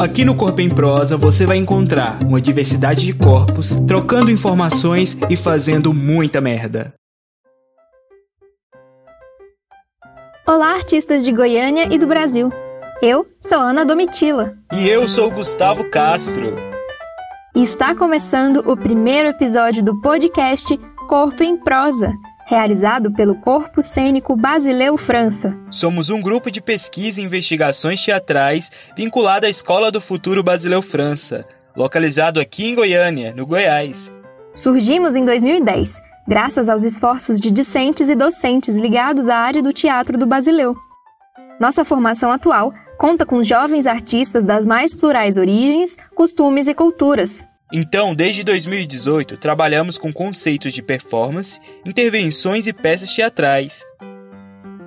Aqui no Corpo em Prosa você vai encontrar uma diversidade de corpos, trocando informações e fazendo muita merda. Olá, artistas de Goiânia e do Brasil. Eu sou Ana Domitila. E eu sou Gustavo Castro. E está começando o primeiro episódio do podcast Corpo em Prosa realizado pelo Corpo Cênico Basileu França. Somos um grupo de pesquisa e investigações teatrais vinculado à Escola do Futuro Basileu França, localizado aqui em Goiânia, no Goiás. Surgimos em 2010, graças aos esforços de discentes e docentes ligados à área do teatro do Basileu. Nossa formação atual conta com jovens artistas das mais plurais origens, costumes e culturas, então, desde 2018, trabalhamos com conceitos de performance, intervenções e peças teatrais.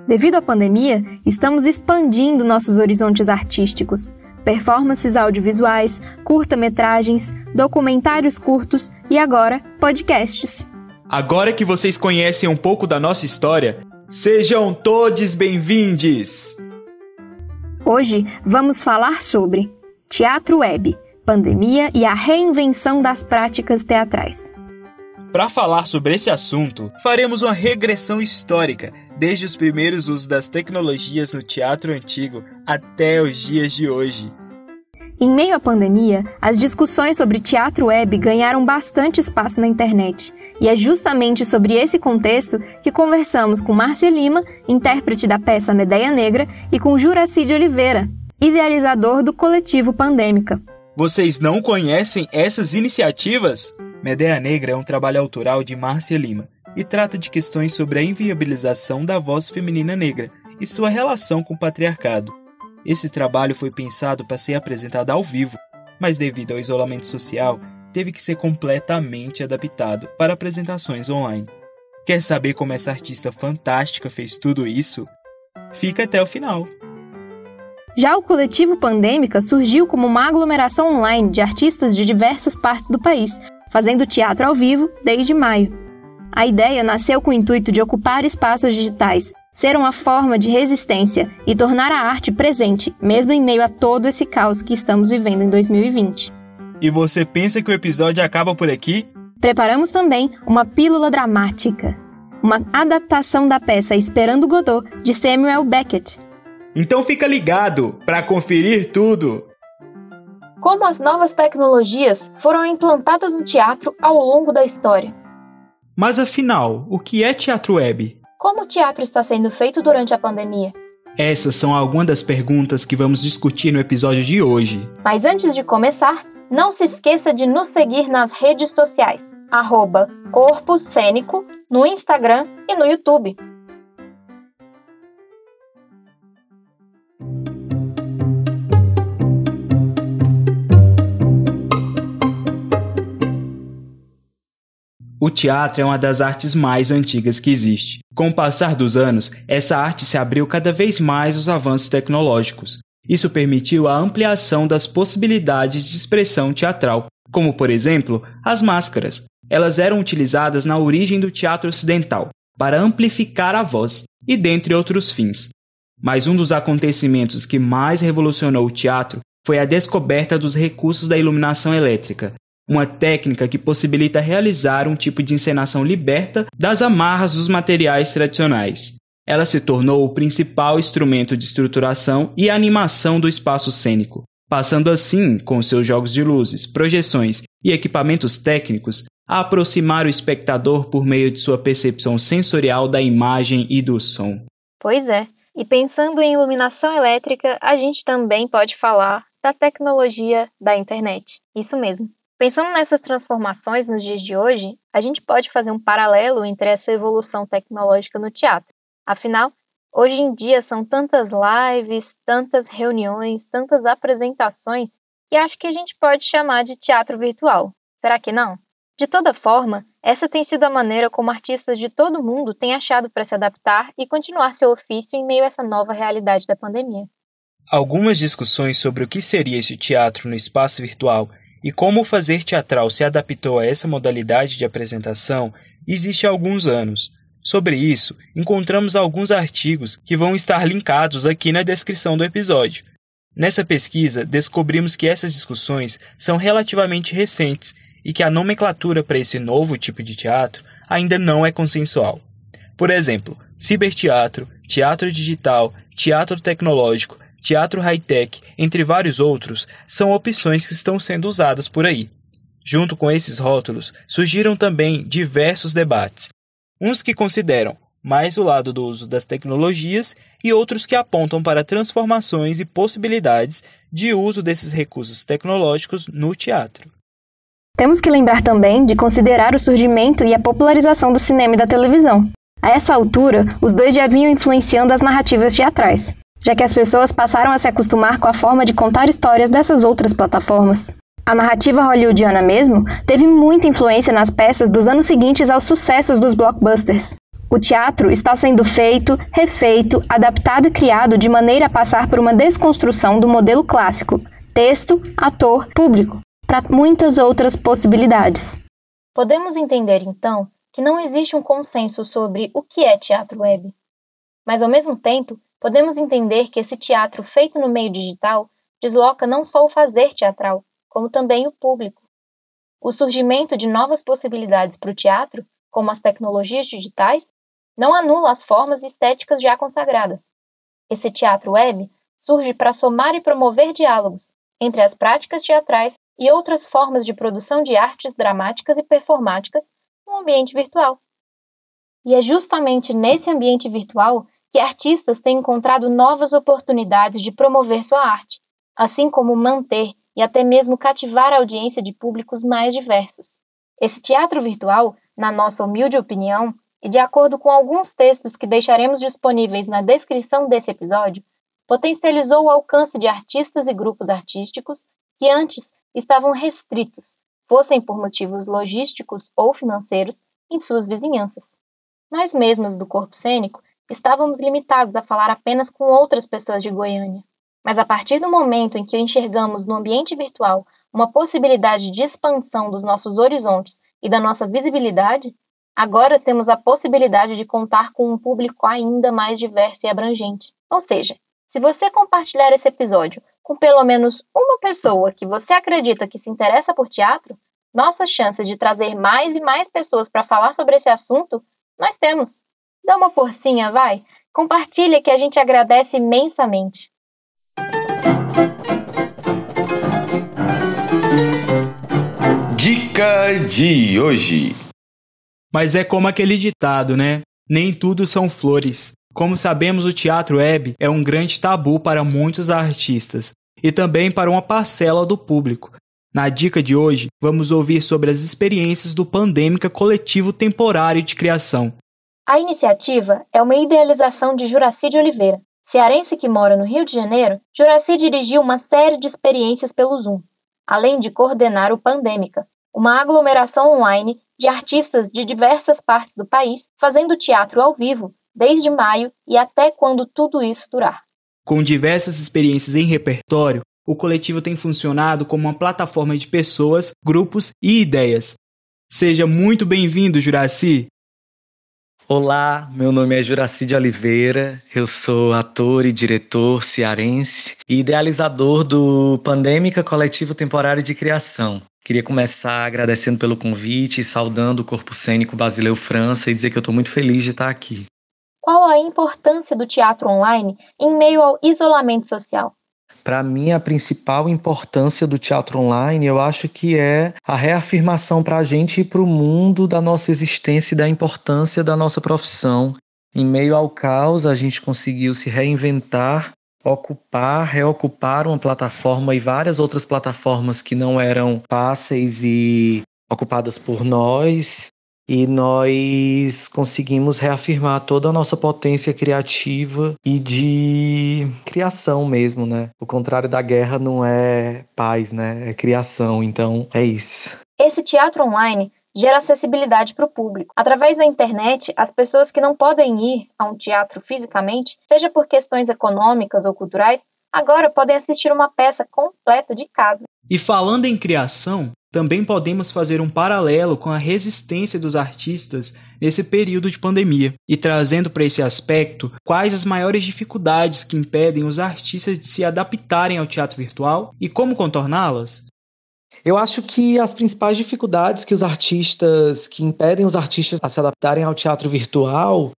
Devido à pandemia, estamos expandindo nossos horizontes artísticos. Performances audiovisuais, curta-metragens, documentários curtos e agora podcasts. Agora que vocês conhecem um pouco da nossa história, sejam todos bem-vindos! Hoje vamos falar sobre teatro web pandemia e a reinvenção das práticas teatrais. Para falar sobre esse assunto, faremos uma regressão histórica, desde os primeiros usos das tecnologias no teatro antigo até os dias de hoje. Em meio à pandemia, as discussões sobre teatro web ganharam bastante espaço na internet, e é justamente sobre esse contexto que conversamos com Márcia Lima, intérprete da peça Medeia Negra, e com Juraci de Oliveira, idealizador do coletivo Pandêmica. Vocês não conhecem essas iniciativas? Medeia Negra é um trabalho autoral de Márcia Lima e trata de questões sobre a inviabilização da voz feminina negra e sua relação com o patriarcado. Esse trabalho foi pensado para ser apresentado ao vivo, mas devido ao isolamento social, teve que ser completamente adaptado para apresentações online. Quer saber como essa artista fantástica fez tudo isso? Fica até o final! Já o coletivo Pandêmica surgiu como uma aglomeração online de artistas de diversas partes do país, fazendo teatro ao vivo desde maio. A ideia nasceu com o intuito de ocupar espaços digitais, ser uma forma de resistência e tornar a arte presente, mesmo em meio a todo esse caos que estamos vivendo em 2020. E você pensa que o episódio acaba por aqui? Preparamos também uma pílula dramática, uma adaptação da peça Esperando Godot de Samuel Beckett, então fica ligado para conferir tudo. Como as novas tecnologias foram implantadas no teatro ao longo da história. Mas afinal, o que é teatro web? Como o teatro está sendo feito durante a pandemia? Essas são algumas das perguntas que vamos discutir no episódio de hoje. Mas antes de começar, não se esqueça de nos seguir nas redes sociais, arroba Corpo Cênico, no Instagram e no YouTube. O teatro é uma das artes mais antigas que existe. Com o passar dos anos, essa arte se abriu cada vez mais aos avanços tecnológicos. Isso permitiu a ampliação das possibilidades de expressão teatral, como, por exemplo, as máscaras. Elas eram utilizadas na origem do teatro ocidental, para amplificar a voz, e dentre outros fins. Mas um dos acontecimentos que mais revolucionou o teatro foi a descoberta dos recursos da iluminação elétrica, uma técnica que possibilita realizar um tipo de encenação liberta das amarras dos materiais tradicionais. Ela se tornou o principal instrumento de estruturação e animação do espaço cênico, passando assim, com seus jogos de luzes, projeções e equipamentos técnicos, a aproximar o espectador por meio de sua percepção sensorial da imagem e do som. Pois é, e pensando em iluminação elétrica, a gente também pode falar da tecnologia da internet. Isso mesmo. Pensando nessas transformações nos dias de hoje, a gente pode fazer um paralelo entre essa evolução tecnológica no teatro. Afinal, hoje em dia são tantas lives, tantas reuniões, tantas apresentações, que acho que a gente pode chamar de teatro virtual. Será que não? De toda forma, essa tem sido a maneira como artistas de todo mundo têm achado para se adaptar e continuar seu ofício em meio a essa nova realidade da pandemia. Algumas discussões sobre o que seria esse teatro no espaço virtual e como o fazer teatral se adaptou a essa modalidade de apresentação existe há alguns anos. Sobre isso, encontramos alguns artigos que vão estar linkados aqui na descrição do episódio. Nessa pesquisa, descobrimos que essas discussões são relativamente recentes e que a nomenclatura para esse novo tipo de teatro ainda não é consensual. Por exemplo, ciberteatro, teatro digital, teatro tecnológico, teatro high-tech, entre vários outros, são opções que estão sendo usadas por aí. Junto com esses rótulos, surgiram também diversos debates. Uns que consideram mais o lado do uso das tecnologias e outros que apontam para transformações e possibilidades de uso desses recursos tecnológicos no teatro. Temos que lembrar também de considerar o surgimento e a popularização do cinema e da televisão. A essa altura, os dois já vinham influenciando as narrativas teatrais, já que as pessoas passaram a se acostumar com a forma de contar histórias dessas outras plataformas. A narrativa hollywoodiana mesmo teve muita influência nas peças dos anos seguintes aos sucessos dos blockbusters. O teatro está sendo feito, refeito, adaptado e criado de maneira a passar por uma desconstrução do modelo clássico: texto, ator, público, para muitas outras possibilidades. Podemos entender, então, que não existe um consenso sobre o que é teatro web. Mas, ao mesmo tempo, podemos entender que esse teatro feito no meio digital desloca não só o fazer teatral, como também o público. O surgimento de novas possibilidades para o teatro, como as tecnologias digitais, não anula as formas estéticas já consagradas. Esse teatro web surge para somar e promover diálogos entre as práticas teatrais e outras formas de produção de artes dramáticas e performáticas no ambiente virtual. E é justamente nesse ambiente virtual que artistas têm encontrado novas oportunidades de promover sua arte, assim como manter e até mesmo cativar a audiência de públicos mais diversos. Esse teatro virtual, na nossa humilde opinião, e de acordo com alguns textos que deixaremos disponíveis na descrição desse episódio, potencializou o alcance de artistas e grupos artísticos que antes estavam restritos, fossem por motivos logísticos ou financeiros, em suas vizinhanças. Nós mesmos do corpo cênico estávamos limitados a falar apenas com outras pessoas de Goiânia. Mas a partir do momento em que enxergamos no ambiente virtual uma possibilidade de expansão dos nossos horizontes e da nossa visibilidade, agora temos a possibilidade de contar com um público ainda mais diverso e abrangente. Ou seja, se você compartilhar esse episódio com pelo menos uma pessoa que você acredita que se interessa por teatro, nossas chances de trazer mais e mais pessoas para falar sobre esse assunto, nós temos. Dá uma forcinha, vai. Compartilha que a gente agradece imensamente. Dica de hoje. Mas é como aquele ditado, né? Nem tudo são flores. Como sabemos, o teatro web é um grande tabu para muitos artistas e também para uma parcela do público. Na dica de hoje, vamos ouvir sobre as experiências do Pandêmica Coletivo Temporário de Criação. A iniciativa é uma idealização de Juraci de Oliveira. Cearense que mora no Rio de Janeiro, Juraci dirigiu uma série de experiências pelo Zoom, além de coordenar o Pandêmica, uma aglomeração online de artistas de diversas partes do país fazendo teatro ao vivo desde maio e até quando tudo isso durar. Com diversas experiências em repertório, o coletivo tem funcionado como uma plataforma de pessoas, grupos e ideias. Seja muito bem-vindo, Juraci! Olá, meu nome é Juraci de Oliveira, eu sou ator e diretor cearense e idealizador do Pandêmica Coletivo Temporário de Criação. Queria começar agradecendo pelo convite e saudando o Corpo Cênico Basileu França e dizer que eu estou muito feliz de estar aqui. Qual a importância do teatro online em meio ao isolamento social? Para mim, a principal importância do teatro online, eu acho que é a reafirmação para a gente e para o mundo da nossa existência e da importância da nossa profissão. Em meio ao caos, a gente conseguiu se reinventar, ocupar, reocupar uma plataforma e várias outras plataformas que não eram fáceis e ocupadas por nós, e nós conseguimos reafirmar toda a nossa potência criativa e de criação mesmo, né? O contrário da guerra não é paz, né? É criação. Então, é isso. Esse teatro online gera acessibilidade para o público. Através da internet, as pessoas que não podem ir a um teatro fisicamente, seja por questões econômicas ou culturais, agora podem assistir uma peça completa de casa. E falando em criação, também podemos fazer um paralelo com a resistência dos artistas nesse período de pandemia e trazendo para esse aspecto quais as maiores dificuldades que impedem os artistas de se adaptarem ao teatro virtual e como contorná-las. Eu acho que as principais dificuldades que os artistas, que impedem os artistas a se adaptarem ao teatro virtual,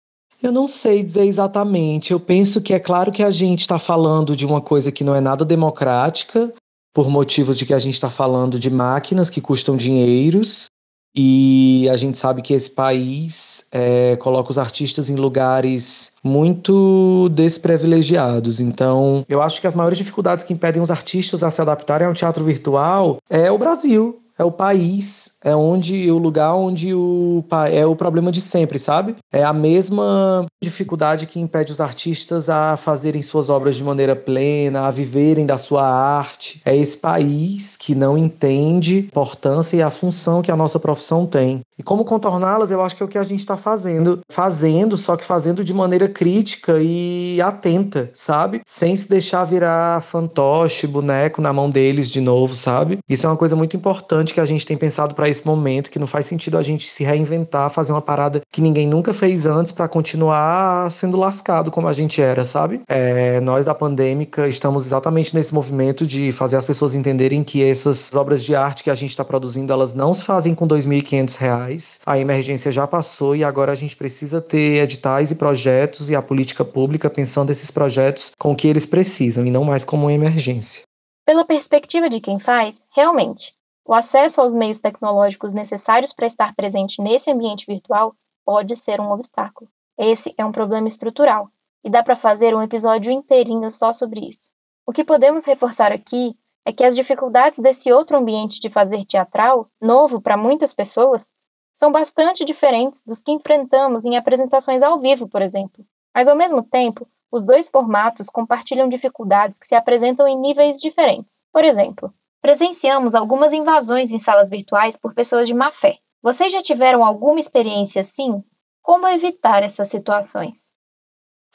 eu não sei dizer exatamente. Eu penso que é claro que a gente está falando de uma coisa que não é nada democrática, por motivos de que a gente está falando de máquinas que custam dinheiros e a gente sabe que esse país é, coloca os artistas em lugares muito desprivilegiados. Então, eu acho que as maiores dificuldades que impedem os artistas a se adaptarem ao teatro virtual é o Brasil é o país, é onde o lugar onde o é o problema de sempre, sabe? É a mesma dificuldade que impede os artistas a fazerem suas obras de maneira plena, a viverem da sua arte. É esse país que não entende a importância e a função que a nossa profissão tem. E como contorná-las, eu acho que é o que a gente está fazendo, fazendo, só que fazendo de maneira crítica e atenta, sabe? Sem se deixar virar fantoche, boneco na mão deles de novo, sabe? Isso é uma coisa muito importante que a gente tem pensado para esse momento, que não faz sentido a gente se reinventar, fazer uma parada que ninguém nunca fez antes para continuar sendo lascado como a gente era, sabe? É, nós da pandêmica estamos exatamente nesse movimento de fazer as pessoas entenderem que essas obras de arte que a gente está produzindo, elas não se fazem com R$ 2.500. A emergência já passou e agora a gente precisa ter editais e projetos e a política pública pensando esses projetos com o que eles precisam e não mais como uma emergência. Pela perspectiva de quem faz, realmente, o acesso aos meios tecnológicos necessários para estar presente nesse ambiente virtual pode ser um obstáculo. Esse é um problema estrutural e dá para fazer um episódio inteirinho só sobre isso. O que podemos reforçar aqui é que as dificuldades desse outro ambiente de fazer teatral, novo para muitas pessoas, são bastante diferentes dos que enfrentamos em apresentações ao vivo, por exemplo. Mas, ao mesmo tempo, os dois formatos compartilham dificuldades que se apresentam em níveis diferentes. Por exemplo, Presenciamos algumas invasões em salas virtuais por pessoas de má fé. Vocês já tiveram alguma experiência assim? Como evitar essas situações?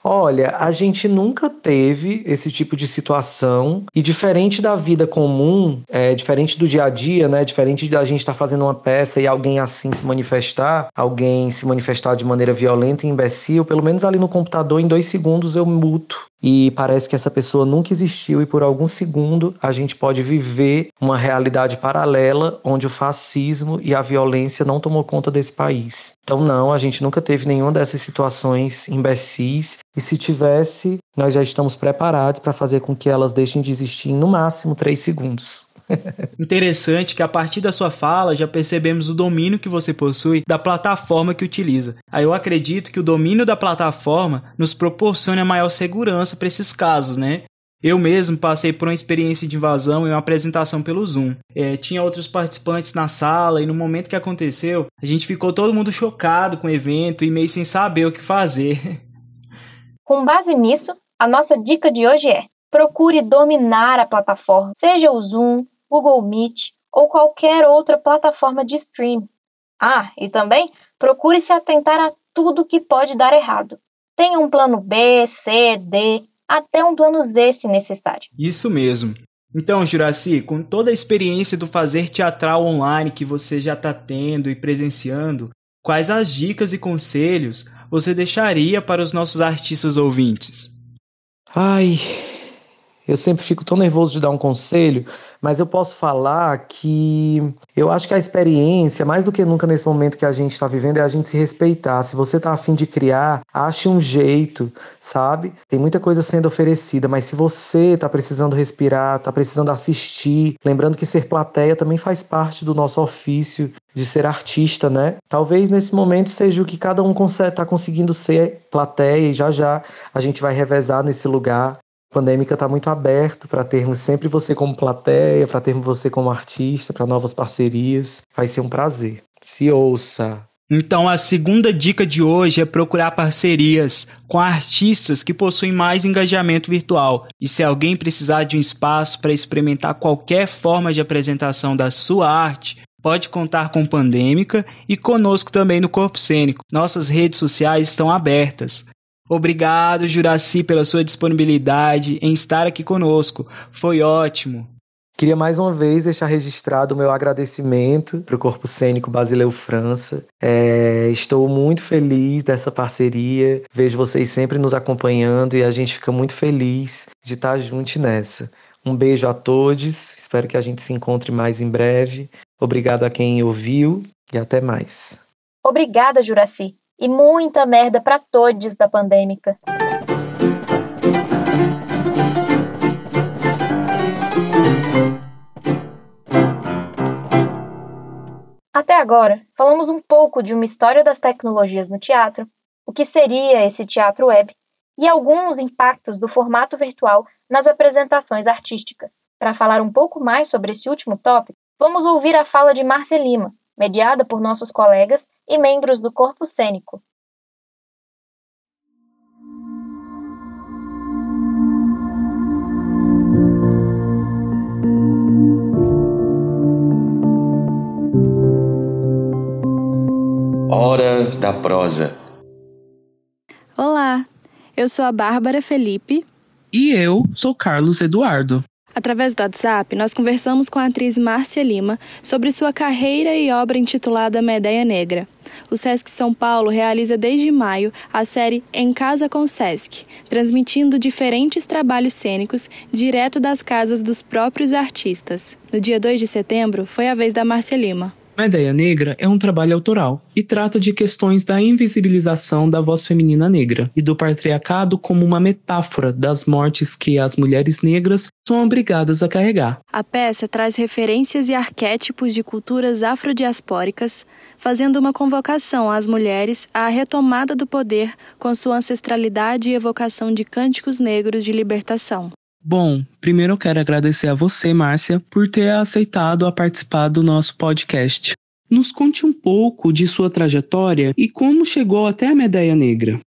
Olha, a gente nunca teve esse tipo de situação e diferente da vida comum, é, diferente do dia a dia, né? Diferente da gente estar tá fazendo uma peça e alguém assim se manifestar, alguém se manifestar de maneira violenta e imbecil, pelo menos ali no computador em dois segundos eu muto e parece que essa pessoa nunca existiu e por algum segundo a gente pode viver uma realidade paralela onde o fascismo e a violência não tomou conta desse país. Então não, a gente nunca teve nenhuma dessas situações imbecis e se tivesse, nós já estamos preparados para fazer com que elas deixem de existir em no máximo três segundos. Interessante que a partir da sua fala já percebemos o domínio que você possui da plataforma que utiliza. Aí eu acredito que o domínio da plataforma nos proporciona maior segurança para esses casos, né? Eu mesmo passei por uma experiência de invasão em uma apresentação pelo Zoom. É, tinha outros participantes na sala e no momento que aconteceu, a gente ficou todo mundo chocado com o evento e meio sem saber o que fazer. Com base nisso, a nossa dica de hoje é: procure dominar a plataforma, seja o Zoom, Google Meet ou qualquer outra plataforma de stream. Ah, e também procure se atentar a tudo que pode dar errado. Tenha um plano B, C, D, até um plano Z se necessário. Isso mesmo. Então, Juraci, com toda a experiência do fazer teatral online que você já está tendo e presenciando, quais as dicas e conselhos você deixaria para os nossos artistas ouvintes? Ai, eu sempre fico tão nervoso de dar um conselho, mas eu posso falar que eu acho que a experiência, mais do que nunca nesse momento que a gente está vivendo, é a gente se respeitar. Se você está afim de criar, ache um jeito, sabe? Tem muita coisa sendo oferecida, mas se você está precisando respirar, está precisando assistir, lembrando que ser plateia também faz parte do nosso ofício de ser artista, né? Talvez nesse momento seja o que cada um está conseguindo ser plateia e já já a gente vai revezar nesse lugar pandêmica está muito aberto para termos sempre você como plateia, para termos você como artista, para novas parcerias. Vai ser um prazer. Se ouça. Então, a segunda dica de hoje é procurar parcerias com artistas que possuem mais engajamento virtual. E se alguém precisar de um espaço para experimentar qualquer forma de apresentação da sua arte, pode contar com Pandêmica e conosco também no Corpo Cênico. Nossas redes sociais estão abertas. Obrigado, Juraci, pela sua disponibilidade em estar aqui conosco. Foi ótimo. Queria mais uma vez deixar registrado o meu agradecimento para o Corpo Cênico Basileu França. É, estou muito feliz dessa parceria, vejo vocês sempre nos acompanhando e a gente fica muito feliz de estar junto nessa. Um beijo a todos, espero que a gente se encontre mais em breve. Obrigado a quem ouviu e até mais. Obrigada, Juraci. E muita merda para todos da pandêmica. Até agora, falamos um pouco de uma história das tecnologias no teatro, o que seria esse teatro web e alguns impactos do formato virtual nas apresentações artísticas. Para falar um pouco mais sobre esse último tópico, vamos ouvir a fala de Márcia Lima, mediada por nossos colegas e membros do corpo cênico. Hora da prosa. Olá, eu sou a Bárbara Felipe. E eu sou Carlos Eduardo. Através do WhatsApp, nós conversamos com a atriz Márcia Lima sobre sua carreira e obra intitulada Medeia Negra. O Sesc São Paulo realiza desde maio a série Em Casa com o Sesc, transmitindo diferentes trabalhos cênicos direto das casas dos próprios artistas. No dia 2 de setembro, foi a vez da Márcia Lima. Medeia Negra é um trabalho autoral e trata de questões da invisibilização da voz feminina negra e do patriarcado como uma metáfora das mortes que as mulheres negras são obrigadas a carregar. A peça traz referências e arquétipos de culturas afrodiaspóricas, fazendo uma convocação às mulheres à retomada do poder com sua ancestralidade e evocação de cânticos negros de libertação. Bom, primeiro eu quero agradecer a você, Márcia, por ter aceitado a participar do nosso podcast. Nos conte um pouco de sua trajetória e como chegou até a Medeia Negra.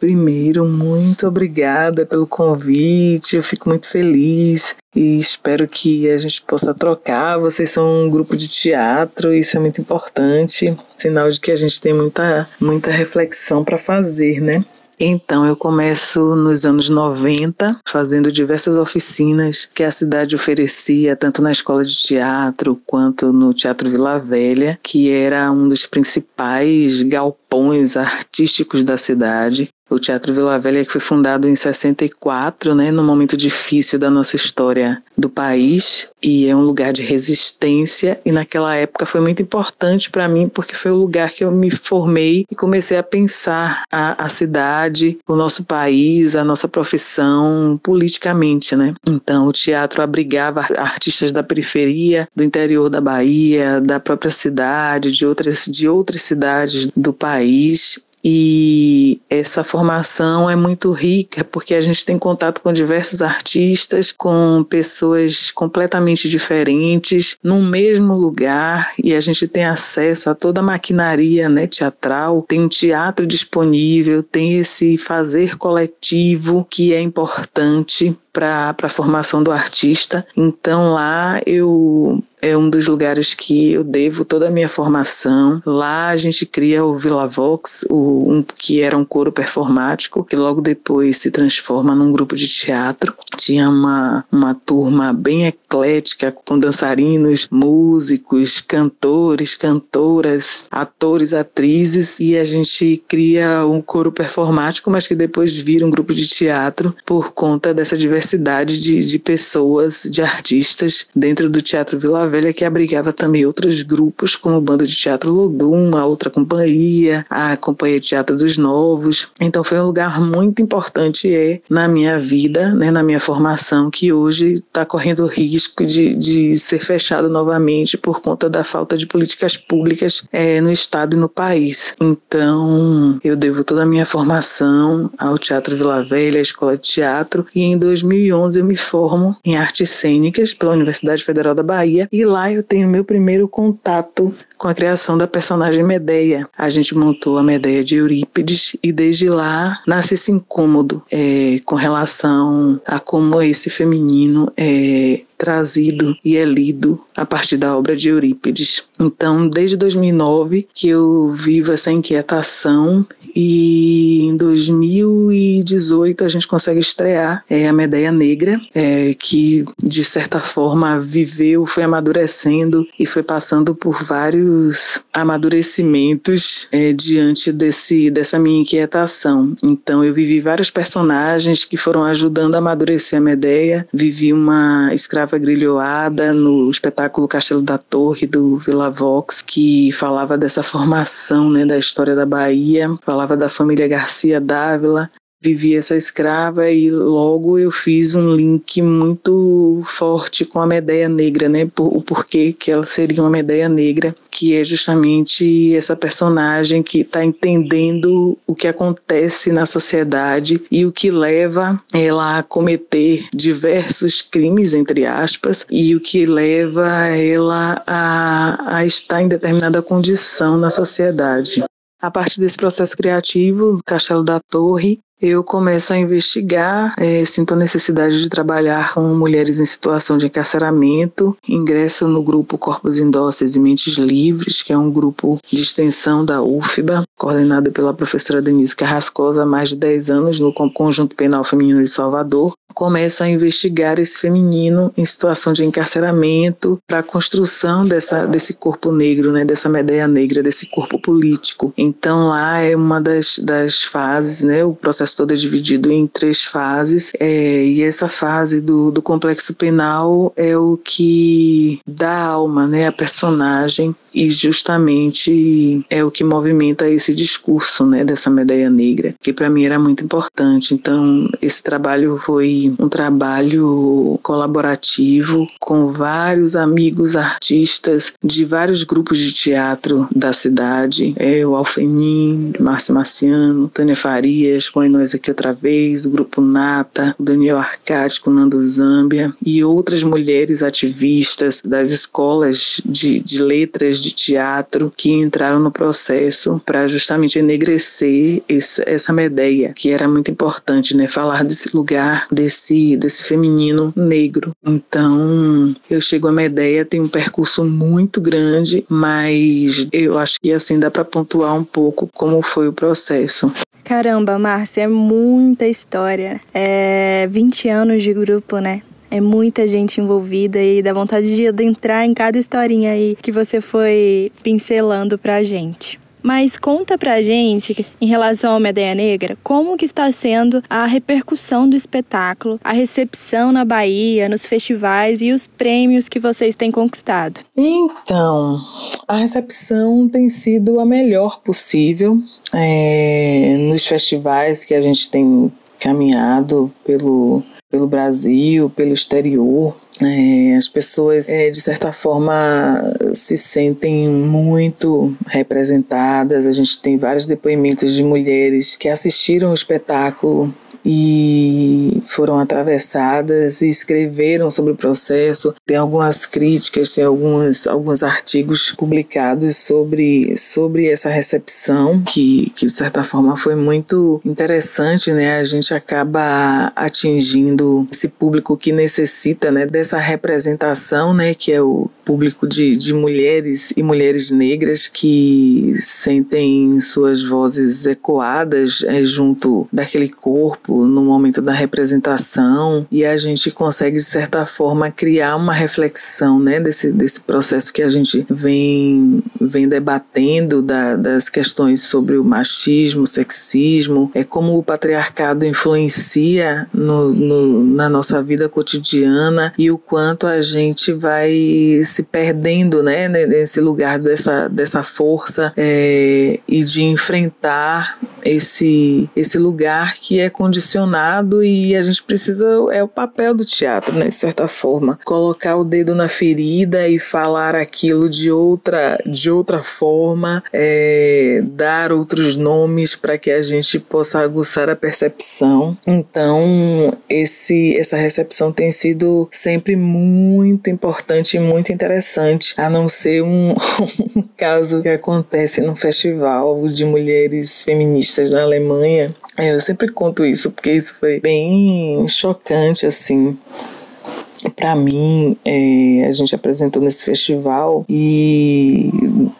Primeiro, muito obrigada pelo convite, eu fico muito feliz e espero que a gente possa trocar. Vocês são um grupo de teatro, isso é muito importante, sinal de que a gente tem muita, muita reflexão para fazer, né? Então, eu começo nos anos 90, fazendo diversas oficinas que a cidade oferecia, tanto na escola de teatro quanto no Teatro Vila Velha, que era um dos principais galpões artísticos da cidade. O Teatro Vila Velha que foi fundado em 64, né, num momento difícil da nossa história do país, e é um lugar de resistência e naquela época foi muito importante para mim porque foi o lugar que eu me formei e comecei a pensar a, a cidade, o nosso país, a nossa profissão politicamente, né? Então o teatro abrigava artistas da periferia, do interior da Bahia, da própria cidade, de outras de outras cidades do país e essa formação é muito rica porque a gente tem contato com diversos artistas, com pessoas completamente diferentes, no mesmo lugar e a gente tem acesso a toda a maquinaria né, teatral, tem um teatro disponível, tem esse fazer coletivo que é importante para a formação do artista. Então lá eu é um dos lugares que eu devo toda a minha formação. Lá a gente cria o Vila Vox, o, um, que era um coro performático, que logo depois se transforma num grupo de teatro. Tinha uma, uma turma bem eclética, com dançarinos, músicos, cantores, cantoras, atores, atrizes, e a gente cria um coro performático, mas que depois vira um grupo de teatro por conta dessa diversidade diversidade de, de pessoas, de artistas dentro do Teatro Vila Velha, que abrigava também outros grupos, como o Bando de Teatro Lodum, a outra companhia, a Companhia de Teatro dos Novos. Então foi um lugar muito importante é, na minha vida, né, na minha formação, que hoje está correndo risco de, de ser fechado novamente por conta da falta de políticas públicas é, no Estado e no país. Então eu devo toda a minha formação ao Teatro Vila Velha, à Escola de Teatro, e em 2000 2011 eu me formo em artes cênicas pela Universidade Federal da Bahia e lá eu tenho meu primeiro contato com a criação da personagem Medeia. A gente montou a Medeia de Eurípides e desde lá nasce esse incômodo é, com relação a como esse feminino é trazido e é lido a partir da obra de Eurípides. Então, desde 2009 que eu vivo essa inquietação e em 2018 a gente consegue estrear é, a Medeia Negra, é, que de certa forma viveu, foi amadurecendo e foi passando por vários amadurecimentos é, diante desse, dessa minha inquietação. Então eu vivi vários personagens que foram ajudando a amadurecer a Medeia, vivi uma escrava grilhoada no espetáculo Castelo da Torre do Vila Vox, que falava dessa formação né, da história da Bahia, falava da família Garcia Dávila, vivi essa escrava e logo eu fiz um link muito forte com a Medeia Negra, né? o porquê que ela seria uma Medeia Negra, que é justamente essa personagem que está entendendo o que acontece na sociedade e o que leva ela a cometer diversos crimes, entre aspas, e o que leva ela a, a estar em determinada condição na sociedade. A partir desse processo criativo, Castelo da Torre, eu começo a investigar, é, sinto a necessidade de trabalhar com mulheres em situação de encarceramento, ingresso no grupo Corpos Indóceis e Mentes Livres, que é um grupo de extensão da UFBA, coordenado pela professora Denise Carrascosa há mais de 10 anos no Conjunto Penal Feminino de Salvador começam a investigar esse feminino em situação de encarceramento para a construção dessa, desse corpo negro, né, dessa medeia negra, desse corpo político. Então lá é uma das, das fases, né, o processo todo é dividido em três fases é, e essa fase do, do complexo penal é o que dá alma, né, a personagem e justamente é o que movimenta esse discurso, né, dessa medeia negra, que para mim era muito importante. Então esse trabalho foi um trabalho colaborativo com vários amigos artistas de vários grupos de teatro da cidade. É, o Alfenim, Márcio Marciano, Tânia Farias, Põe Nós Aqui Outra Vez, o Grupo Nata, o Daniel Arcade com Nando Zâmbia e outras mulheres ativistas das escolas de, de letras de teatro que entraram no processo para justamente enegrecer esse, essa medeia, que era muito importante, né? Falar desse lugar, desse desse, feminino negro. Então, eu chego a uma ideia, tem um percurso muito grande, mas eu acho que assim dá para pontuar um pouco como foi o processo. Caramba, Márcia, é muita história. É 20 anos de grupo, né? É muita gente envolvida e dá vontade de adentrar em cada historinha aí que você foi pincelando pra gente. Mas conta pra gente, em relação ao Medeia Negra, como que está sendo a repercussão do espetáculo, a recepção na Bahia, nos festivais e os prêmios que vocês têm conquistado? Então, a recepção tem sido a melhor possível. É, nos festivais que a gente tem caminhado pelo, pelo Brasil, pelo exterior, é, as pessoas, é, de certa forma, se sentem muito representadas. A gente tem vários depoimentos de mulheres que assistiram o espetáculo e foram atravessadas e escreveram sobre o processo. Tem algumas críticas, tem alguns, alguns artigos publicados sobre, sobre essa recepção, que, que de certa forma foi muito interessante, né? A gente acaba atingindo esse público que necessita né, dessa representação, né? Que é o público de, de mulheres e mulheres negras que sentem suas vozes ecoadas é, junto daquele corpo no momento da representação e a gente consegue de certa forma criar uma reflexão né, desse, desse processo que a gente vem, vem debatendo da, das questões sobre o machismo, sexismo, é como o patriarcado influencia no, no, na nossa vida cotidiana e o quanto a gente vai se perdendo né, nesse lugar dessa, dessa força é, e de enfrentar esse, esse lugar que é condicionado e a gente precisa, é o papel do teatro, né, de certa forma, colocar o dedo na ferida e falar aquilo de outra, de outra forma, é, dar outros nomes para que a gente possa aguçar a percepção. Então, esse, essa recepção tem sido sempre muito importante e muito interessante interessante, a não ser um, um caso que acontece num festival de mulheres feministas na Alemanha. Eu sempre conto isso porque isso foi bem chocante, assim. para mim, é, a gente apresentou nesse festival e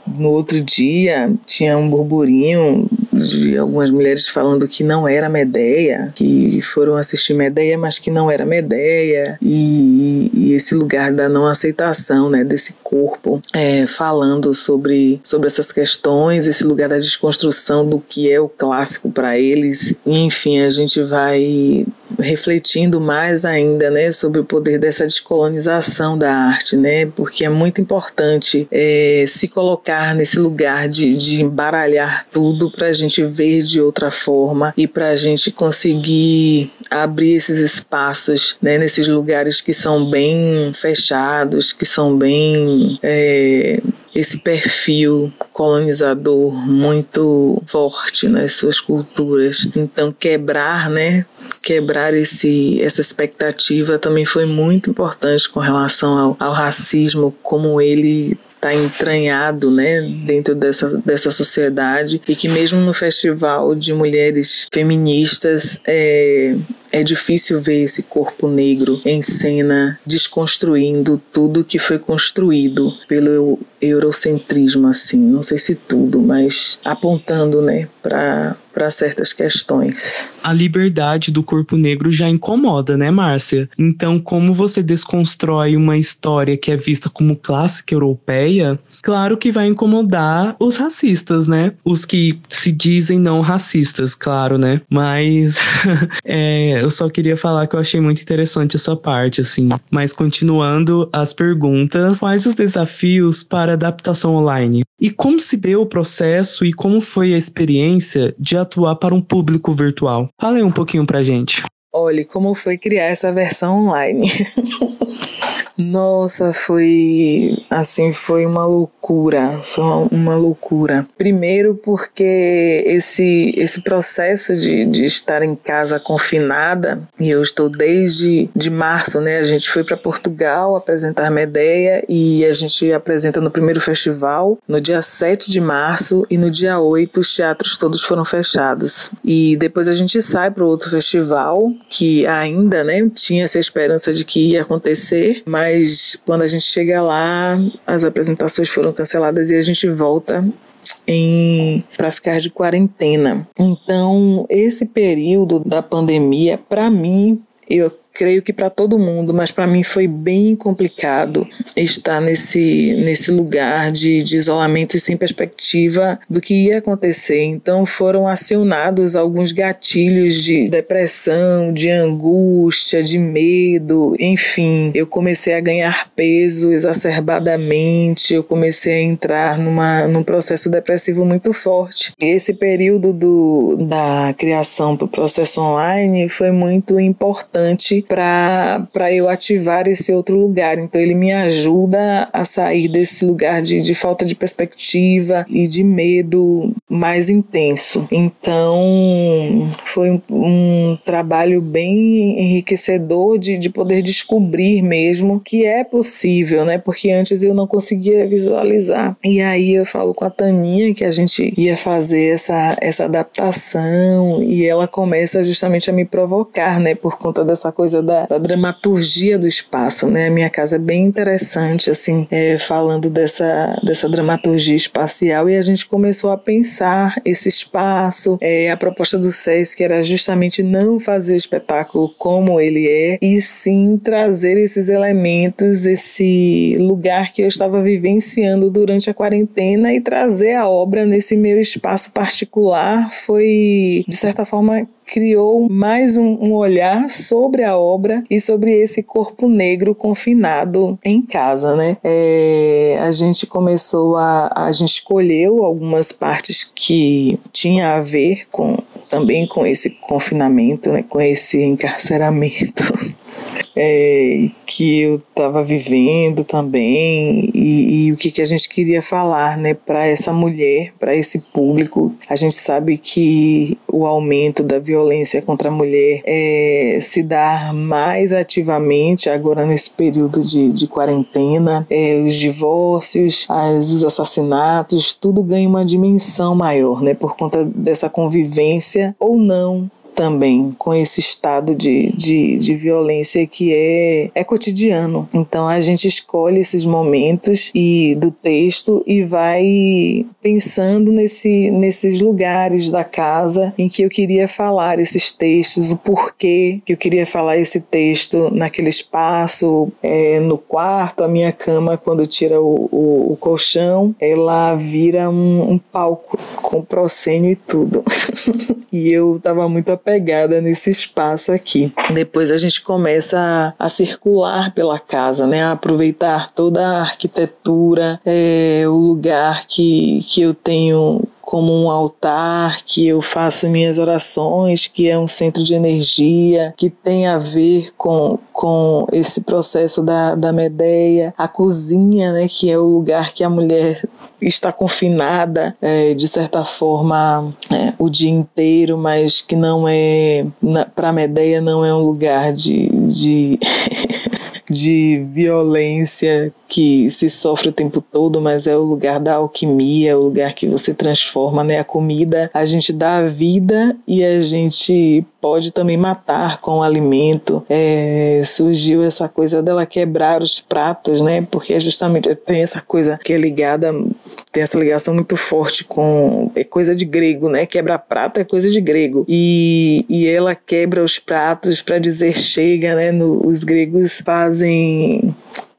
no outro dia tinha um burburinho de algumas mulheres falando que não era Medeia, que foram assistir Medeia, mas que não era Medeia, e, e esse lugar da não aceitação, né, desse corpo, é, falando sobre, sobre essas questões, esse lugar da desconstrução do que é o clássico para eles, e, enfim, a gente vai refletindo mais ainda, né, sobre o poder dessa descolonização da arte, né, porque é muito importante é, se colocar nesse lugar de, de embaralhar tudo para a gente ver de outra forma e para a gente conseguir abrir esses espaços, né, nesses lugares que são bem fechados, que são bem é, esse perfil colonizador muito forte nas suas culturas. Então quebrar, né, quebrar esse essa expectativa também foi muito importante com relação ao, ao racismo, como ele está entranhado né, dentro dessa, dessa sociedade e que mesmo no festival de mulheres feministas é, é difícil ver esse corpo negro em cena desconstruindo tudo que foi construído pelo eurocentrismo assim, não sei se tudo, mas apontando, né, para para certas questões. A liberdade do corpo negro já incomoda, né, Márcia? Então, como você desconstrói uma história que é vista como clássica europeia, claro que vai incomodar os racistas, né? Os que se dizem não racistas, claro, né? Mas é, eu só queria falar que eu achei muito interessante essa parte, assim. Mas continuando as perguntas, quais os desafios para adaptação online? E como se deu o processo e como foi a experiência de atuar para um público virtual? Fala aí um pouquinho pra gente. Olhe, como foi criar essa versão online? Nossa, foi assim, foi uma loucura, foi uma, uma, loucura. Primeiro porque esse esse processo de, de estar em casa confinada, e eu estou desde de março, né? A gente foi para Portugal apresentar Medeia e a gente apresenta no primeiro festival no dia 7 de março e no dia 8 os teatros todos foram fechados. E depois a gente sai para outro festival que ainda, né, tinha essa esperança de que ia acontecer, mas quando a gente chega lá, as apresentações foram canceladas e a gente volta para ficar de quarentena. Então, esse período da pandemia, para mim, eu creio que para todo mundo, mas para mim foi bem complicado estar nesse, nesse lugar de, de isolamento e sem perspectiva do que ia acontecer. Então foram acionados alguns gatilhos de depressão, de angústia, de medo, enfim. Eu comecei a ganhar peso exacerbadamente, eu comecei a entrar numa, num processo depressivo muito forte. Esse período do, da criação para o processo online foi muito importante para eu ativar esse outro lugar. Então ele me ajuda a sair desse lugar de, de falta de perspectiva e de medo mais intenso. Então foi um, um trabalho bem enriquecedor de, de poder descobrir mesmo que é possível, né? Porque antes eu não conseguia visualizar. E aí eu falo com a Taninha que a gente ia fazer essa, essa adaptação e ela começa justamente a me provocar, né? Por conta dessa coisa coisa da, da, dramaturgia do espaço, né? A minha casa é bem interessante, assim, é, falando dessa, dessa dramaturgia espacial e a gente começou a pensar esse espaço. É, a proposta do SESC era justamente não fazer o espetáculo como ele é e sim trazer esses elementos, esse lugar que eu estava vivenciando durante a quarentena e trazer a obra nesse meu espaço particular foi, de certa forma, criou mais um, um, olhar sobre a obra e sobre esse corpo negro confinado em casa, né? É, a gente começou a, a gente escolheu algumas partes que tinha a ver com também com esse confinamento, né? Com esse encarceramento. é, que eu estava vivendo também e, e, o que, que a gente queria falar né, para essa mulher, para esse público. A gente sabe que o aumento da violência contra a mulher é, se dá mais ativamente agora nesse período de, de quarentena. É, os divórcios, as, os assassinatos, tudo ganha uma dimensão maior né, por conta dessa convivência ou não também com esse estado de, de, de violência que é, é cotidiano. Então a gente escolhe esses momentos e do texto e vai pensando nesse, nesses lugares da casa em que eu queria falar esses textos, o porquê que eu queria falar esse texto naquele espaço, é, no quarto, a minha cama, quando tira o, o, o colchão, ela vira um, um palco com proscênio e tudo. e eu estava muito apegada nesse espaço aqui. Depois a gente começa a, a circular pela casa, né? A aproveitar toda a arquitetura, é, o lugar que, que eu tenho como um altar, que eu faço minhas orações, que é um centro de energia, que tem a ver com, com esse processo da, da Medeia, a cozinha, né, que é o lugar que a mulher está confinada é, de certa forma é, o dia inteiro, mas que não é para Medeia não é um lugar de, de de violência que se sofre o tempo todo, mas é o lugar da alquimia, é o lugar que você transforma, né? A comida, a gente dá a vida e a gente pode também matar com o alimento. É, surgiu essa coisa dela quebrar os pratos, né? Porque é justamente tem essa coisa que é ligada, tem essa ligação muito forte com é coisa de grego, né? Quebra prato é coisa de grego e, e ela quebra os pratos para dizer chega, né? No, os gregos fazem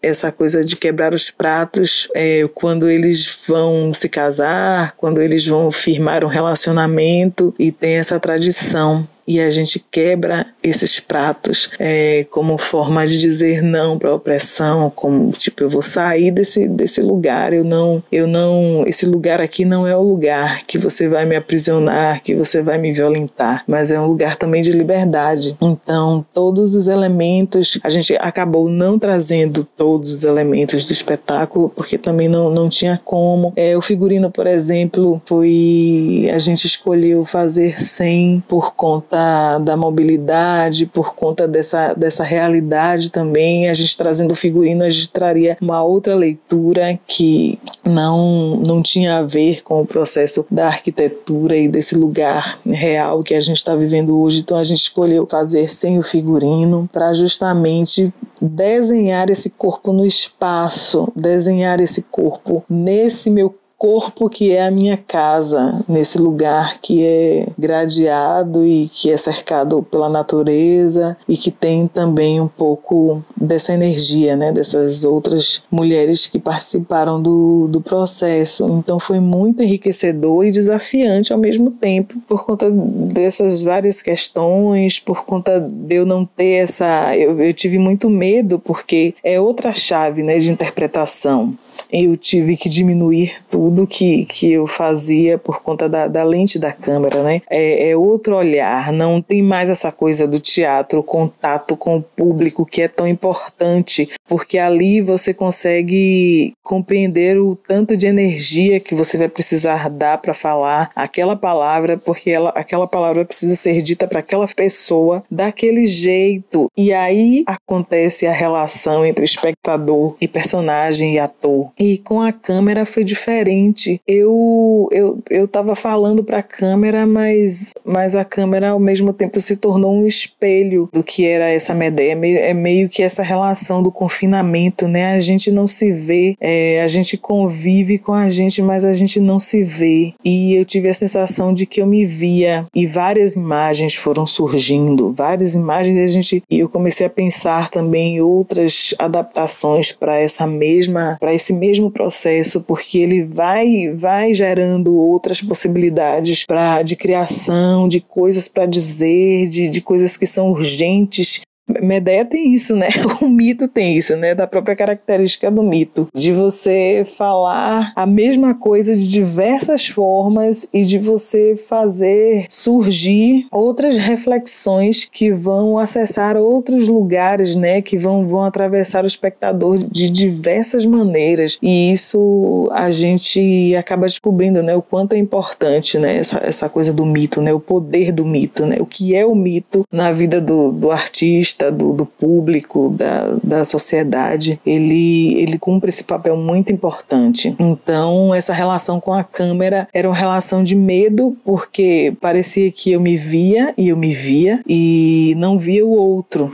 essa coisa de quebrar os pratos é, quando eles vão se casar, quando eles vão firmar um relacionamento e tem essa tradição e a gente quebra esses pratos é, como forma de dizer não para a opressão, como tipo eu vou sair desse, desse lugar, eu não, eu não, esse lugar aqui não é o lugar que você vai me aprisionar, que você vai me violentar, mas é um lugar também de liberdade. Então todos os elementos a gente acabou não trazendo todos os elementos do espetáculo porque também não, não tinha como. É, o figurino, por exemplo, foi a gente escolheu fazer sem por conta da, da mobilidade, por conta dessa, dessa realidade também, a gente trazendo o figurino, a gente traria uma outra leitura que não, não tinha a ver com o processo da arquitetura e desse lugar real que a gente está vivendo hoje. Então a gente escolheu fazer sem o figurino para justamente desenhar esse corpo no espaço, desenhar esse corpo nesse meu corpo que é a minha casa, nesse lugar que é gradeado e que é cercado pela natureza e que tem também um pouco dessa energia, né, dessas outras mulheres que participaram do, do processo. Então foi muito enriquecedor e desafiante ao mesmo tempo, por conta dessas várias questões, por conta de eu não ter essa. Eu, eu tive muito medo, porque é outra chave né, de interpretação eu tive que diminuir tudo que, que eu fazia por conta da, da lente da câmera, né? É, é, outro olhar, não tem mais essa coisa do teatro, o contato com o público que é tão importante, porque ali você consegue compreender o tanto de energia que você vai precisar dar para falar aquela palavra, porque ela, aquela palavra precisa ser dita para aquela pessoa daquele jeito. E aí acontece a relação entre espectador e personagem e ator. E com a câmera foi diferente. Eu eu eu tava falando para a câmera, mas mas a câmera ao mesmo tempo se tornou um espelho do que era essa Medeia. É, é meio que essa relação do confinamento, né? A gente não se vê, é, a gente convive com a gente, mas a gente não se vê. E eu tive a sensação de que eu me via e várias imagens foram surgindo, várias imagens e a gente e eu comecei a pensar também em outras adaptações para essa mesma para esse mesmo processo, porque ele vai vai gerando outras possibilidades para de criação, de coisas para dizer, de, de coisas que são urgentes Medeia tem isso, né? O mito tem isso, né? Da própria característica do mito, de você falar a mesma coisa de diversas formas e de você fazer surgir outras reflexões que vão acessar outros lugares, né? Que vão, vão atravessar o espectador de diversas maneiras. E isso a gente acaba descobrindo, né? O quanto é importante, né? Essa, essa coisa do mito, né? O poder do mito, né? O que é o mito na vida do, do artista do, do público, da, da sociedade, ele, ele cumpre esse papel muito importante. Então, essa relação com a câmera era uma relação de medo, porque parecia que eu me via e eu me via e não via o outro.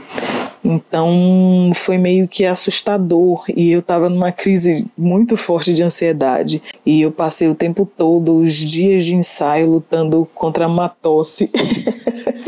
Então foi meio que assustador e eu estava numa crise muito forte de ansiedade e eu passei o tempo todo, os dias de ensaio, lutando contra uma tosse.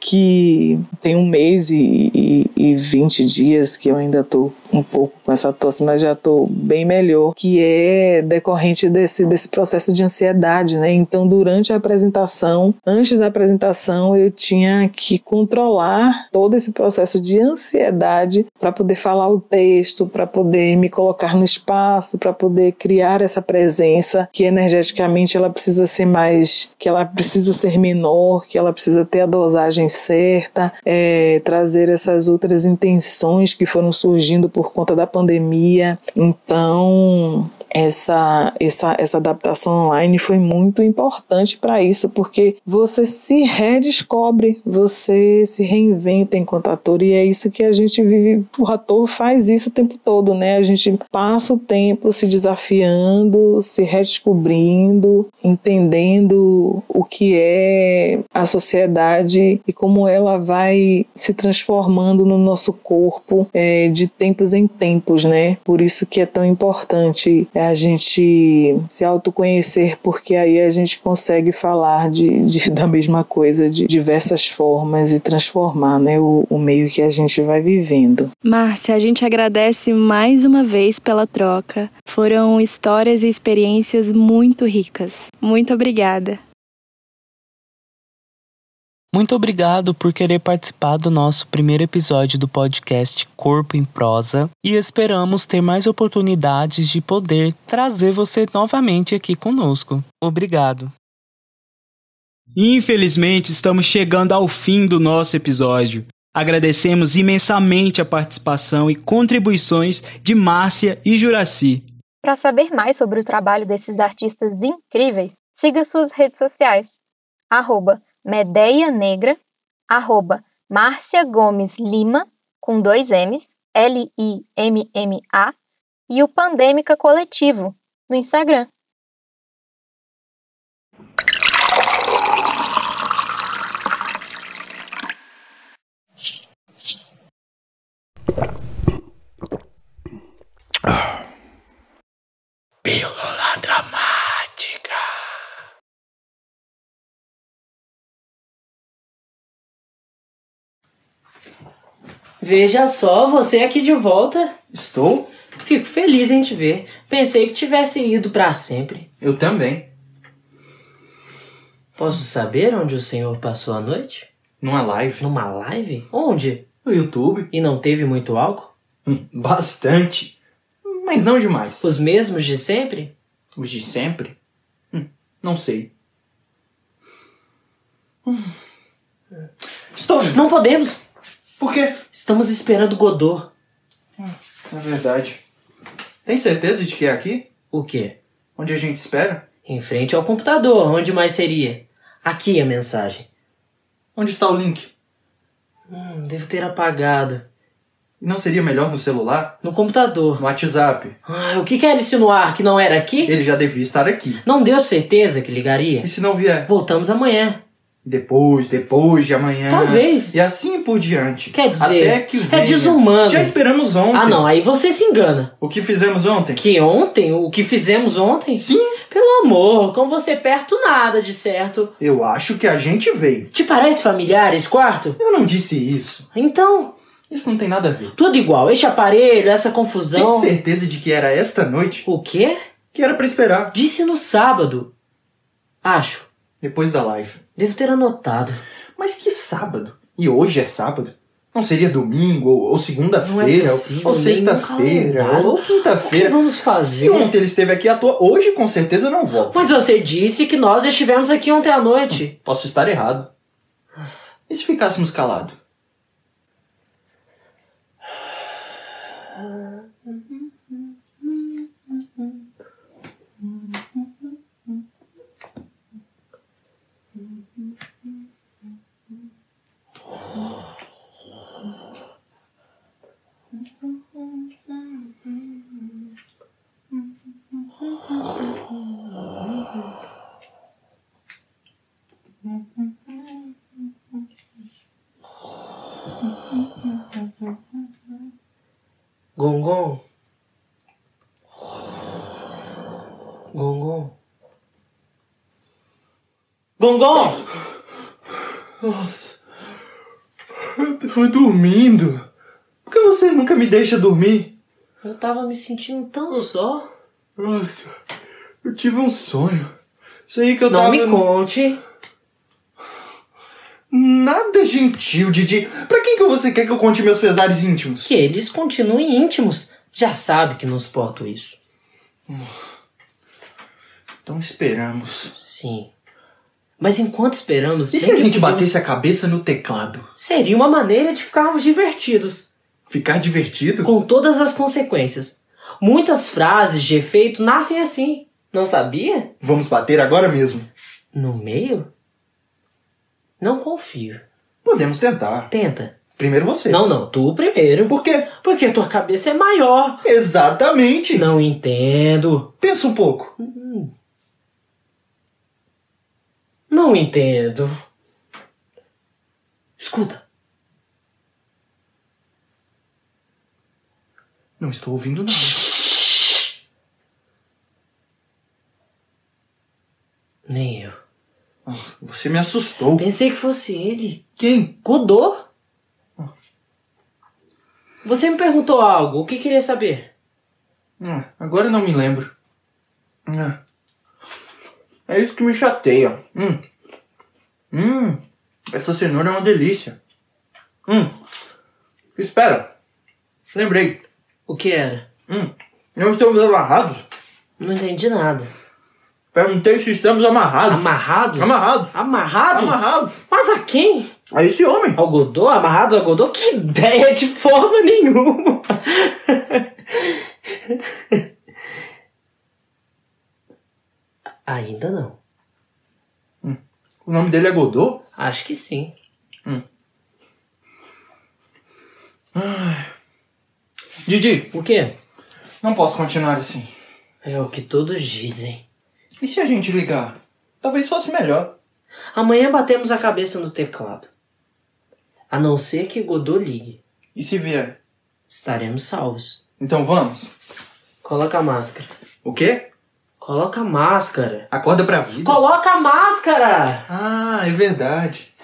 que tem um mês e, e, e 20 dias que eu ainda estou um pouco com essa tosse, mas já estou bem melhor, que é decorrente desse, desse processo de ansiedade, né? Então, durante a apresentação, antes da apresentação, eu tinha que controlar todo esse processo de ansiedade para poder falar o texto, para poder me colocar no espaço, para poder criar essa presença que energeticamente ela precisa ser mais, que ela precisa ser menor, que ela precisa ter a dosagem certa, é, trazer essas outras intenções que foram surgindo por conta da pandemia. Então, essa, essa, essa adaptação online foi muito importante para isso, porque você se redescobre, você se reinventa enquanto ator, e é isso que a gente vive. O ator faz isso o tempo todo, né? A gente passa o tempo se desafiando, se redescobrindo, entendendo o que é a sociedade e como ela vai se transformando no nosso corpo é, de tempos em tempos, né? Por isso que é tão importante é a gente se autoconhecer, porque aí a gente consegue falar de, de da mesma coisa de diversas formas e transformar né, o, o meio que a gente vai vivendo. Márcia, a gente agradece mais uma vez pela troca. Foram histórias e experiências muito ricas. Muito obrigada. Muito obrigado por querer participar do nosso primeiro episódio do podcast Corpo em Prosa e esperamos ter mais oportunidades de poder trazer você novamente aqui conosco. Obrigado. Infelizmente, estamos chegando ao fim do nosso episódio. Agradecemos imensamente a participação e contribuições de Márcia e Juraci. Para saber mais sobre o trabalho desses artistas incríveis, siga suas redes sociais. Arroba Medeia Negra, arroba Márcia Gomes Lima, com dois M's, L-I-M-M-A, e o Pandêmica Coletivo, no Instagram. Pílula Veja só, você aqui de volta. Estou? Fico feliz em te ver. Pensei que tivesse ido para sempre. Eu também. Posso saber onde o senhor passou a noite? Numa live. Numa live? Onde? No YouTube. E não teve muito álcool? Hum, Bastante. Mas não demais. Os mesmos de sempre? Os de sempre? Hum, não sei. Hum. Estou. Não podemos! Por quê? Estamos esperando Godot. É verdade. Tem certeza de que é aqui? O quê? Onde a gente espera? Em frente ao computador. Onde mais seria? Aqui a mensagem. Onde está o link? Hum, devo ter apagado. Não seria melhor no celular? No computador. No WhatsApp? Ah, o que quer insinuar? Que não era aqui? Ele já devia estar aqui. Não deu certeza que ligaria? E se não vier? Voltamos amanhã. Depois, depois de amanhã. Talvez. E assim por diante. Quer dizer, Até que é venha. desumano. Já esperamos ontem. Ah, não, aí você se engana. O que fizemos ontem? Que ontem? O que fizemos ontem? Sim. Pelo amor, com você perto, nada de certo. Eu acho que a gente veio. Te parece familiar esse quarto? Eu não disse isso. Então, Isso não tem nada a ver. tudo igual. Este aparelho, essa confusão. Tem certeza de que era esta noite? O quê? Que era pra esperar. Disse no sábado. Acho. Depois da live. Devo ter anotado. Mas que sábado? E hoje é sábado? Não seria domingo, ou, é segunda-feira, possível, ou sexta-feira, ou O que quinta-feira. vamos Se fazer? ontem ele esteve aqui à toa, hoje com certeza não volta. Mas você disse que nós estivemos aqui ontem à noite. Posso estar errado. E se ficássemos calados? Gongon. Gongon. Gongon! Nossa. Eu tava dormindo. Por que você nunca me deixa dormir? Eu tava me sentindo tão só. Nossa. Eu tive um sonho. Isso aí que eu Não tava. me conte. Nada gentil, Didi. Pra quem que você quer que eu conte meus pesares íntimos? Que eles continuem íntimos. Já sabe que não suporto isso. Então esperamos. Sim. Mas enquanto esperamos. E se a gente podemos- batesse a cabeça no teclado? Seria uma maneira de ficarmos divertidos. Ficar divertido? Com todas as consequências. Muitas frases de efeito nascem assim. Não sabia? Vamos bater agora mesmo. No meio? Não confio. Podemos tentar. Tenta. Primeiro você. Não, não, tu primeiro. Por quê? Porque a tua cabeça é maior. Exatamente. Não entendo. Pensa um pouco. Não entendo. Escuta. Não estou ouvindo nada. Nem eu. Ah, Você me assustou. Pensei que fosse ele. Quem? Godot? Você me perguntou algo. O que queria saber? Ah, agora não me lembro. Ah. É isso que me chateia. Hum. Hum. Essa cenoura é uma delícia. Hum. Espera. Lembrei. O que era? Hum. Não estamos amarrados? Não entendi nada. Perguntei se estamos amarrados. Amarrados? Amarrados. Amarrados? Amarrados. Mas a quem? A esse homem. Ao Godot? Amarrados ao Godot? Que ideia de forma nenhuma. Ainda não. O nome dele é Godot? Acho que sim. Didi, O quê? não posso continuar assim. É o que todos dizem. E se a gente ligar? Talvez fosse melhor. Amanhã batemos a cabeça no teclado. A não ser que Godot ligue. E se vier? Estaremos salvos. Então vamos. Coloca a máscara. O quê? Coloca a máscara. Acorda pra vida? Coloca a máscara! Ah, é verdade.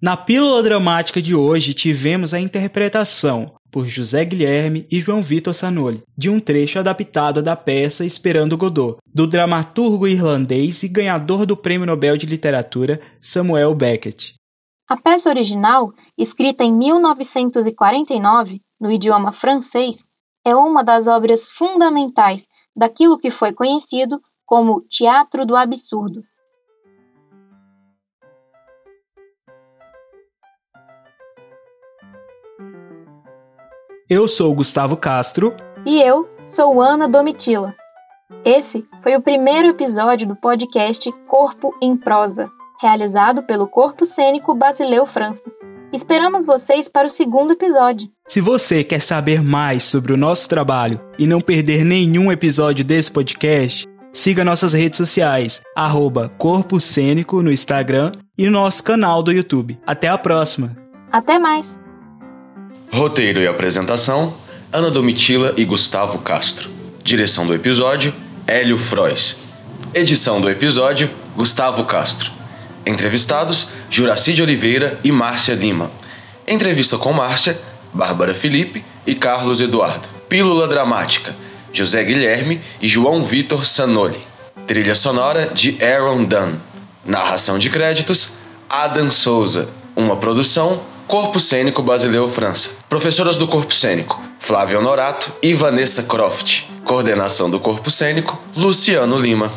Na pílula dramática de hoje, tivemos a interpretação, por José Guilherme e João Vitor Sanoli, de um trecho adaptado da peça Esperando Godot, do dramaturgo irlandês e ganhador do Prêmio Nobel de Literatura Samuel Beckett. A peça original, escrita em 1949, no idioma francês, é uma das obras fundamentais daquilo que foi conhecido como teatro do absurdo. Eu sou Gustavo Castro. E eu sou Ana Domitila. Esse foi o primeiro episódio do podcast Corpo em Prosa, realizado pelo Corpo Cênico Basileu França. Esperamos vocês para o segundo episódio. Se você quer saber mais sobre o nosso trabalho e não perder nenhum episódio desse podcast, siga nossas redes sociais, arroba Corpo Cênico no Instagram e no nosso canal do YouTube. Até a próxima! Até mais! Roteiro e apresentação: Ana Domitila e Gustavo Castro. Direção do episódio: Hélio Frois. Edição do episódio: Gustavo Castro. Entrevistados: Juraci de Oliveira e Márcia Lima. Entrevista com Márcia, Bárbara Felipe e Carlos Eduardo. Pílula dramática: José Guilherme e João Vitor Sanoli. Trilha sonora de Aaron Dunn. Narração de créditos: Adam Souza. Uma produção Corpo Cênico Basileu França. Professoras do Corpo Cênico: Flávia Honorato e Vanessa Croft. Coordenação do Corpo Cênico: Luciano Lima.